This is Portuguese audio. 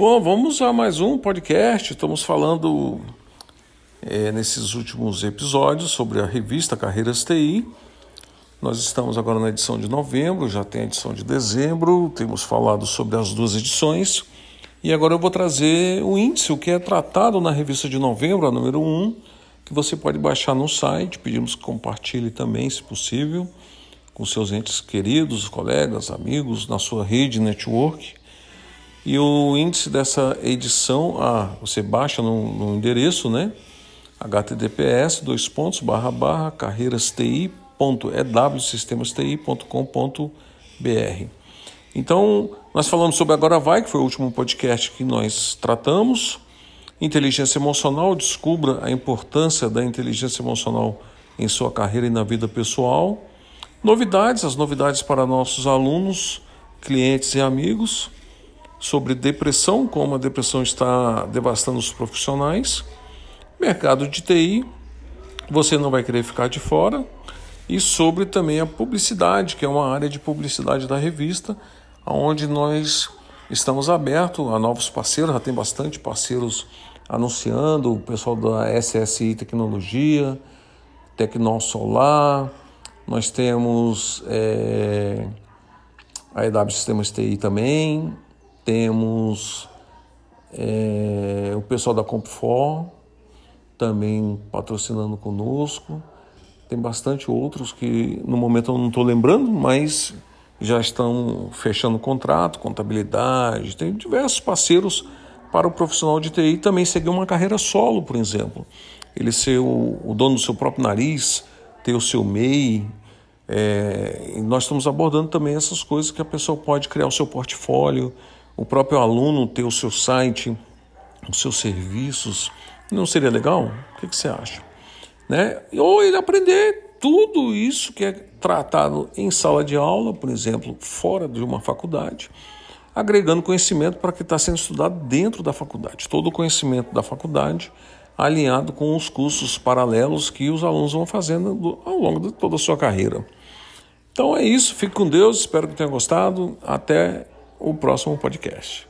Bom, vamos a mais um podcast. Estamos falando é, nesses últimos episódios sobre a revista Carreiras TI. Nós estamos agora na edição de novembro, já tem a edição de dezembro, temos falado sobre as duas edições. E agora eu vou trazer o índice, o que é tratado na revista de novembro, a número 1, que você pode baixar no site. Pedimos que compartilhe também, se possível, com seus entes queridos, colegas, amigos, na sua rede network. E o índice dessa edição, ah, você baixa no, no endereço, né? https dois pontos barra barra carreirasti.ewsistemasti.com.br Então, nós falamos sobre Agora Vai, que foi o último podcast que nós tratamos. Inteligência emocional, descubra a importância da inteligência emocional em sua carreira e na vida pessoal. Novidades, as novidades para nossos alunos, clientes e amigos sobre depressão, como a depressão está devastando os profissionais, mercado de TI, você não vai querer ficar de fora, e sobre também a publicidade, que é uma área de publicidade da revista, onde nós estamos abertos a novos parceiros, já tem bastante parceiros anunciando, o pessoal da SSI Tecnologia, Tecnol Solar, nós temos é, a EW Sistemas TI também, temos é, o pessoal da Comfor também patrocinando conosco. Tem bastante outros que no momento eu não estou lembrando, mas já estão fechando contrato, contabilidade. Tem diversos parceiros para o profissional de TI também seguir uma carreira solo, por exemplo. Ele ser o, o dono do seu próprio nariz, ter o seu MEI. É, nós estamos abordando também essas coisas que a pessoa pode criar o seu portfólio, o próprio aluno ter o seu site, os seus serviços, não seria legal? O que, que você acha? Né? Ou ele aprender tudo isso que é tratado em sala de aula, por exemplo, fora de uma faculdade, agregando conhecimento para que está sendo estudado dentro da faculdade. Todo o conhecimento da faculdade alinhado com os cursos paralelos que os alunos vão fazendo ao longo de toda a sua carreira. Então é isso, fique com Deus, espero que tenha gostado. Até o próximo podcast.